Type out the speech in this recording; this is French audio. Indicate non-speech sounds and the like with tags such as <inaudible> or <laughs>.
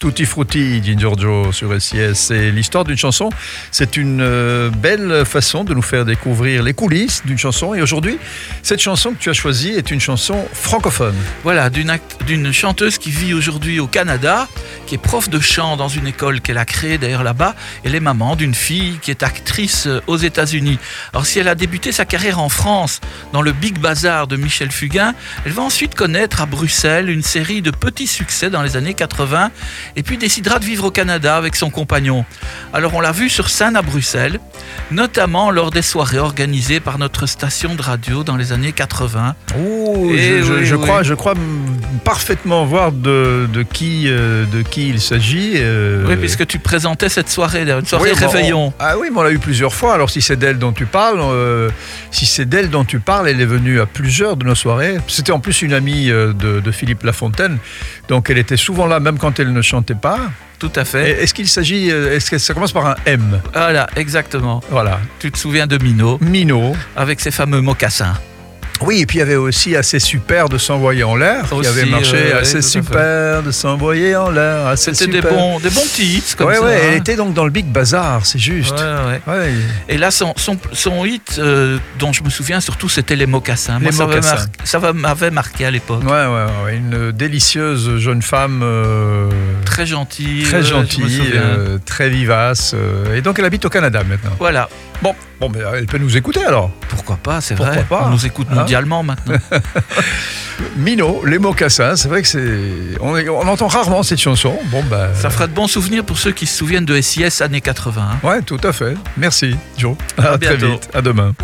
Tutti Frutti Giorgio sur SIS. C'est l'histoire d'une chanson. C'est une euh, belle façon de nous faire découvrir les coulisses d'une chanson. Et aujourd'hui, cette chanson que tu as choisie est une chanson francophone. Voilà, d'une chanteuse qui vit aujourd'hui au Canada, qui est prof de chant dans une école qu'elle a créée d'ailleurs là-bas. Elle est maman d'une fille qui est actrice euh, aux États-Unis. Alors, si elle a débuté sa carrière en France dans le Big Bazar de Michel Fugain, elle va ensuite connaître à Bruxelles une série de petits succès dans les années 80 et puis décidera de vivre au Canada avec son compagnon. Alors on l'a vu sur scène à Bruxelles, notamment lors des soirées organisées par notre station de radio dans les années 80. Oh, je, crois, je crois parfaitement voir de, qui, euh, de qui il s'agit. Euh. Oui, puisque tu présentais cette soirée, une soirée réveillon. ah oui, mais on l'a eu plusieurs fois. Alors si c'est d'elle dont tu parles, euh, si c'est d'elle dont tu parles, elle est venue à plusieurs de nos soirées. C'était en plus une amie de, de Philippe Lafontaine, donc elle était souvent là, même quand elle ne chantait pas. Tout à fait. Est-ce qu'il s'agit, est-ce que ça commence par un M? Voilà, exactement. Voilà. Tu te souviens de Mino? Mino. Avec ses fameux mocassins. Oui, et puis il y avait aussi assez super de s'envoyer en l'air, qui avait marché assez super de s'envoyer en l'air, C'était des bons, des bons petits hits comme ça. Ouais, elle hein. était donc dans le Big Bazar, c'est juste. Ouais, Et là, son, son, hit euh, dont je me souviens surtout, c'était les mocassins. Les mocassins. Ça m'avait marqué à l'époque. Ouais, une délicieuse jeune femme. Euh, très gentille. Très gentille, euh, très vivace. et donc elle habite au Canada maintenant. Voilà. Bon, bon, mais elle peut nous écouter alors. Pourquoi pas, c'est vrai. Pas. On nous écoute hein mondialement maintenant. <laughs> Mino, les mocassins, c'est vrai que c'est. On, entend rarement cette chanson. Bon, ben. Ça fera de bons souvenirs pour ceux qui se souviennent de SIS années 80. Hein. Ouais, tout à fait. Merci, Joe. À, à très vite. À demain.